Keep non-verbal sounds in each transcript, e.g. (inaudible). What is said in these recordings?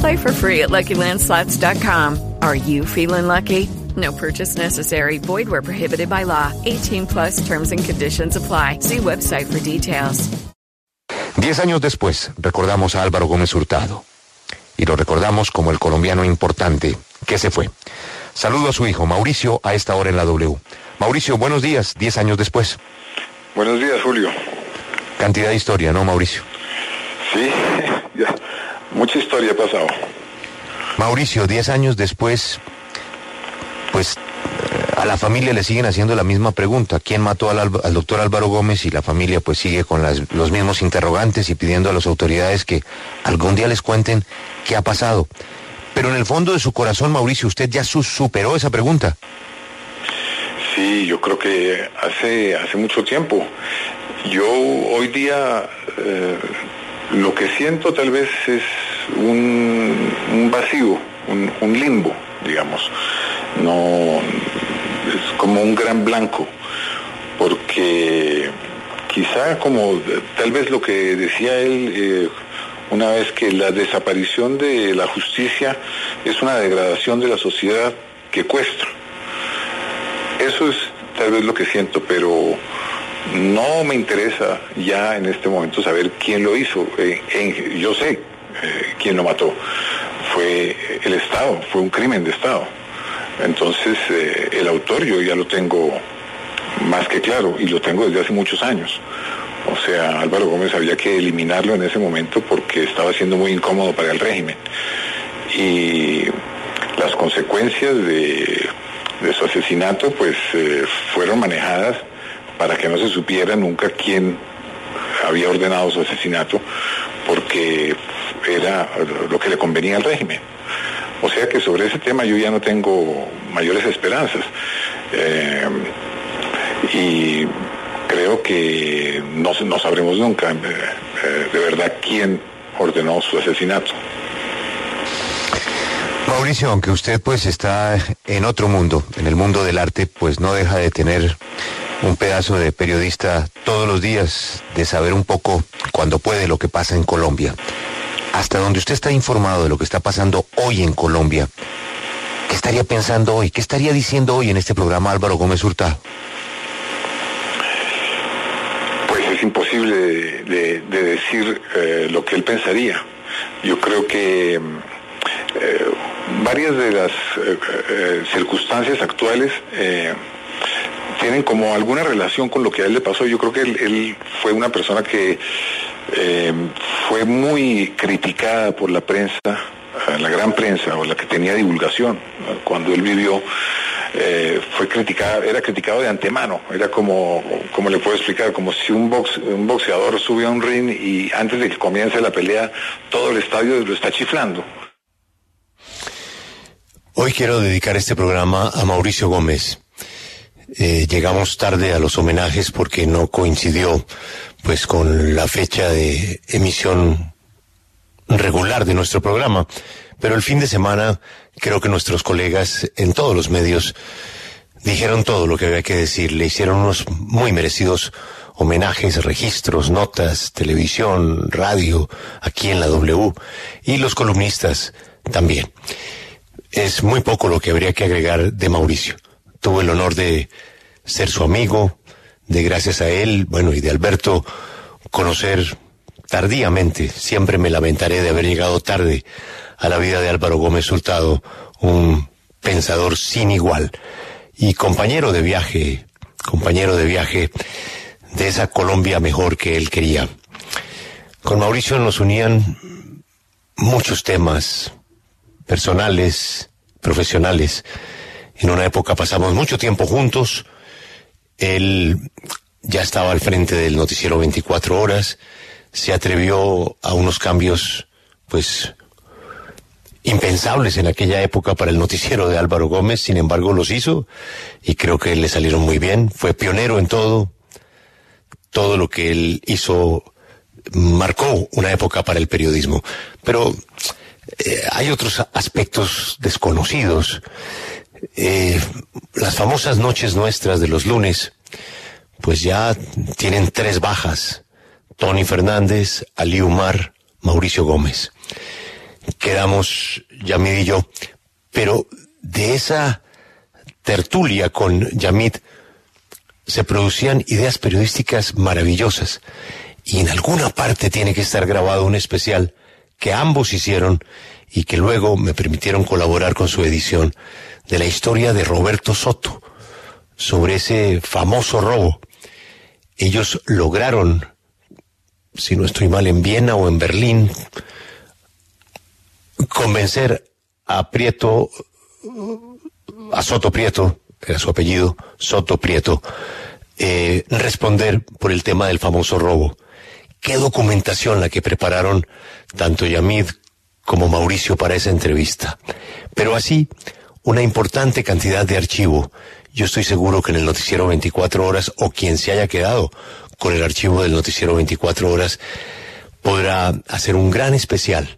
Play for free at LuckyLandSlots.com. Are you feeling lucky? No purchase necessary. Void where prohibited by law. 18 plus terms and conditions apply. See website for details. Diez años después, recordamos a Álvaro Gómez Hurtado. Y lo recordamos como el colombiano importante que se fue. Saludo a su hijo, Mauricio, a esta hora en la W. Mauricio, buenos días, diez años después. Buenos días, Julio. Cantidad de historia, ¿no, Mauricio? Sí. Mucha historia ha pasado. Mauricio, diez años después, pues a la familia le siguen haciendo la misma pregunta. ¿Quién mató al, al doctor Álvaro Gómez? Y la familia pues sigue con las, los mismos interrogantes y pidiendo a las autoridades que algún día les cuenten qué ha pasado. Pero en el fondo de su corazón, Mauricio, usted ya su superó esa pregunta. Sí, yo creo que hace, hace mucho tiempo. Yo hoy día eh, lo que siento tal vez es un, un vacío, un, un limbo, digamos. No, es como un gran blanco, porque quizá como tal vez lo que decía él eh, una vez que la desaparición de la justicia es una degradación de la sociedad que cuesta. Eso es tal vez lo que siento, pero no me interesa ya en este momento saber quién lo hizo. Eh, yo sé eh, quién lo mató. Fue el Estado, fue un crimen de Estado. Entonces, eh, el autor yo ya lo tengo más que claro y lo tengo desde hace muchos años. O sea, Álvaro Gómez había que eliminarlo en ese momento porque estaba siendo muy incómodo para el régimen. Y las consecuencias de, de su asesinato pues eh, fueron manejadas para que no se supiera nunca quién había ordenado su asesinato porque era lo que le convenía al régimen. O sea que sobre ese tema yo ya no tengo mayores esperanzas. Eh, y creo que no, no sabremos nunca eh, eh, de verdad quién ordenó su asesinato. Mauricio, aunque usted pues está en otro mundo, en el mundo del arte, pues no deja de tener un pedazo de periodista todos los días, de saber un poco, cuando puede, lo que pasa en Colombia. Hasta donde usted está informado de lo que está pasando hoy en Colombia, ¿qué estaría pensando hoy? ¿Qué estaría diciendo hoy en este programa Álvaro Gómez Hurtado? Pues es imposible de, de- de decir eh, lo que él pensaría. Yo creo que eh, varias de las eh, eh, circunstancias actuales tienen como alguna relación con lo que a él le pasó. Yo creo que él, él fue una persona que eh, fue muy criticada por la prensa, eh, la gran prensa o la que tenía divulgación cuando él vivió. eh, fue criticada, era criticado de antemano, era como, como le puedo explicar, como si un, box, un boxeador sube a un ring y antes de que comience la pelea, todo el estadio lo está chiflando. Hoy quiero dedicar este programa a Mauricio Gómez. Eh, llegamos tarde a los homenajes porque no coincidió pues con la fecha de emisión regular de nuestro programa, pero el fin de semana creo que nuestros colegas en todos los medios dijeron todo lo que había que decir, le hicieron unos muy merecidos homenajes, registros, notas, televisión, radio, aquí en la W, y los columnistas también. Es muy poco lo que habría que agregar de Mauricio. Tuve el honor de ser su amigo, de gracias a él, bueno, y de Alberto, conocer tardíamente, siempre me lamentaré de haber llegado tarde a la vida de Álvaro Gómez Hurtado, un pensador sin igual y compañero de viaje, compañero de viaje de esa Colombia mejor que él quería. Con Mauricio nos unían muchos temas personales, profesionales. En una época pasamos mucho tiempo juntos. Él ya estaba al frente del noticiero 24 horas. Se atrevió a unos cambios, pues, impensables en aquella época para el noticiero de Álvaro Gómez. Sin embargo, los hizo y creo que le salieron muy bien. Fue pionero en todo. Todo lo que él hizo marcó una época para el periodismo. Pero eh, hay otros aspectos desconocidos. Eh, las famosas noches nuestras de los lunes, pues ya tienen tres bajas. Tony Fernández, Ali Umar, Mauricio Gómez. Quedamos Yamid y yo. Pero de esa tertulia con Yamid se producían ideas periodísticas maravillosas y en alguna parte tiene que estar grabado un especial que ambos hicieron y que luego me permitieron colaborar con su edición de la historia de Roberto Soto sobre ese famoso robo. Ellos lograron, si no estoy mal, en Viena o en Berlín, convencer a Prieto, a Soto Prieto, era su apellido, Soto Prieto, eh, responder por el tema del famoso robo qué documentación la que prepararon tanto Yamid como Mauricio para esa entrevista. Pero así, una importante cantidad de archivo. Yo estoy seguro que en el noticiero 24 horas o quien se haya quedado con el archivo del noticiero 24 horas podrá hacer un gran especial.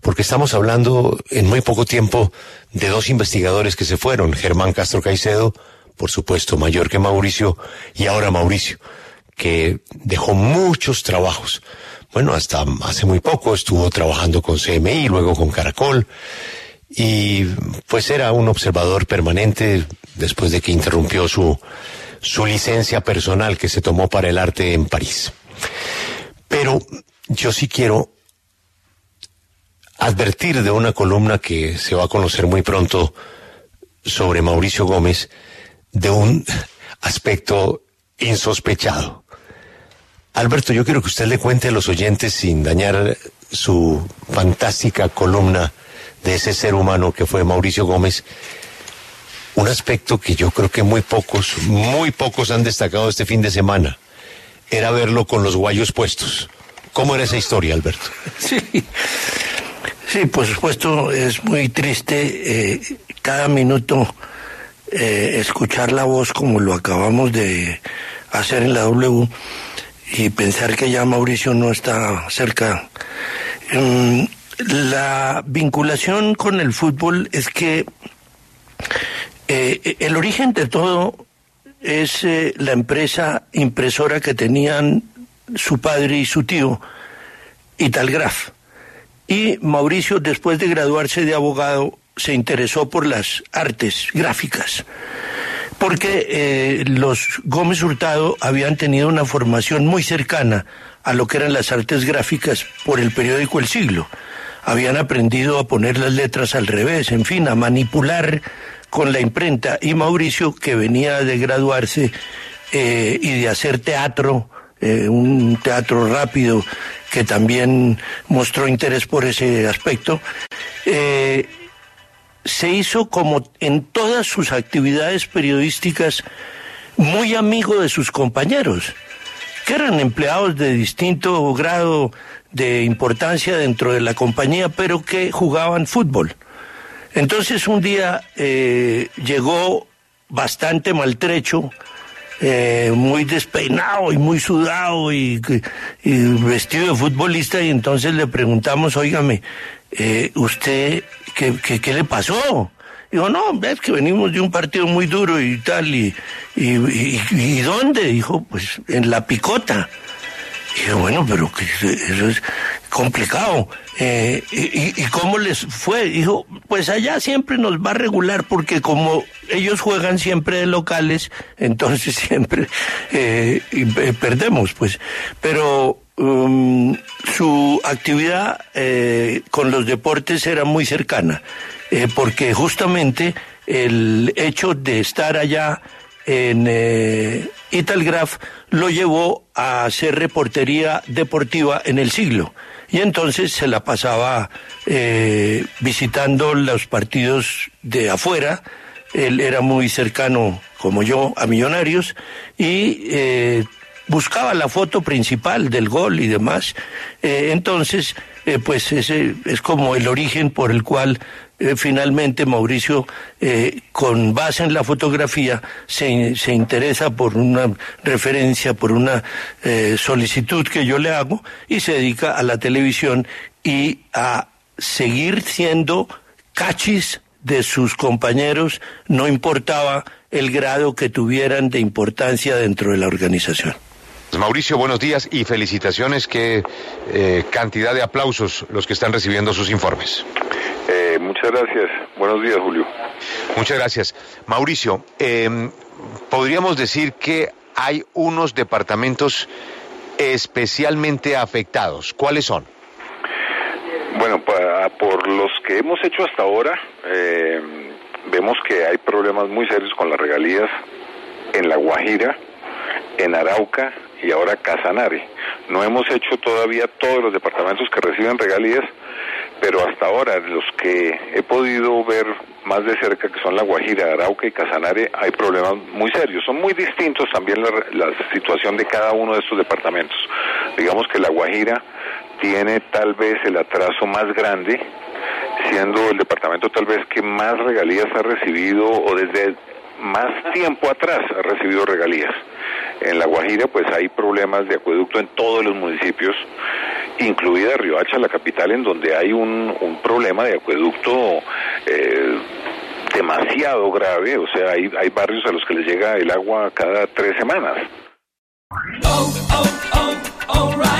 Porque estamos hablando en muy poco tiempo de dos investigadores que se fueron, Germán Castro Caicedo, por supuesto mayor que Mauricio, y ahora Mauricio que dejó muchos trabajos. Bueno, hasta hace muy poco estuvo trabajando con CMI, luego con Caracol, y pues era un observador permanente después de que interrumpió su, su licencia personal que se tomó para el arte en París. Pero yo sí quiero advertir de una columna que se va a conocer muy pronto sobre Mauricio Gómez, de un aspecto insospechado. Alberto, yo quiero que usted le cuente a los oyentes, sin dañar su fantástica columna de ese ser humano que fue Mauricio Gómez, un aspecto que yo creo que muy pocos, muy pocos han destacado este fin de semana. Era verlo con los guayos puestos. ¿Cómo era esa historia, Alberto? (laughs) Sí, sí, por supuesto, es muy triste eh, cada minuto eh, escuchar la voz como lo acabamos de hacer en la W y pensar que ya Mauricio no está cerca. Em, la vinculación con el fútbol es que eh, el origen de todo es eh, la empresa impresora que tenían su padre y su tío, Italgraf. Y Mauricio, después de graduarse de abogado, se interesó por las artes gráficas porque eh, los Gómez Hurtado habían tenido una formación muy cercana a lo que eran las artes gráficas por el periódico El Siglo. Habían aprendido a poner las letras al revés, en fin, a manipular con la imprenta. Y Mauricio, que venía de graduarse eh, y de hacer teatro, eh, un teatro rápido que también mostró interés por ese aspecto, se hizo como en todas sus actividades periodísticas muy amigo de sus compañeros, eran empleados de distinto grado de importancia dentro de la compañía, pero que jugaban fútbol. Entonces un día eh, llegó bastante maltrecho, eh, muy despeinado y muy sudado y, vestido de futbolista y entonces le preguntamos, óigame, eh, ¿usted qué, le pasó? Dijo, no, es que venimos de un partido muy duro y tal, y, y, ¿dónde? Dijo, pues en la picota. Y bueno, pero que eso es complicado. Eh, y, cómo les fue? Dijo, pues allá siempre nos va a regular porque como ellos juegan siempre de locales, (laughs) entonces siempre eh, perdemos, pues. Pero Um, su actividad eh, con los deportes era muy cercana, eh, porque justamente el hecho de estar allá en, eh, y Telegraph lo llevó a hacer reportería deportiva en el siglo. Y entonces se la pasaba visitando los partidos de afuera. Él era muy cercano, como yo, a Millonarios y buscaba la foto principal del gol y demás. Eh, entonces, pues ese es como el origen por el cual eh, finalmente Mauricio, eh, con base en la fotografía, se, se, interesa por una referencia, por una eh, solicitud que yo le hago y se dedica a la televisión y a seguir siendo cachis de sus compañeros, no importaba el grado que tuvieran de importancia dentro de la organización. Mauricio, buenos días y felicitaciones. Qué cantidad de aplausos los que están recibiendo sus informes. Eh, muchas gracias. Buenos días, Julio. Muchas gracias. Mauricio, em, podríamos decir que hay unos departamentos especialmente afectados. ¿Cuáles son? Bueno, por los que hemos hecho hasta ahora, eh, vemos que hay problemas muy serios con las regalías en La Guajira, en Arauca y ahora Casanare. No hemos hecho todavía todos los departamentos que reciben regalías, pero hasta ahora los que he podido ver más de cerca, que son La Guajira, Arauca y Casanare, hay problemas muy serios. Son muy distintos también la, situación de cada uno de estos departamentos. Digamos que La Guajira tiene tal vez el atraso más grande, siendo el departamento tal vez que más regalías ha recibido o desde más tiempo atrás ha recibido regalías. En La Guajira pues hay problemas de acueducto en todos los municipios incluida Riohacha, la capital, en donde hay un, problema de acueducto eh, demasiado grave, o sea, hay, hay barrios a los que les llega el agua cada tres semanas. Oh, oh, oh,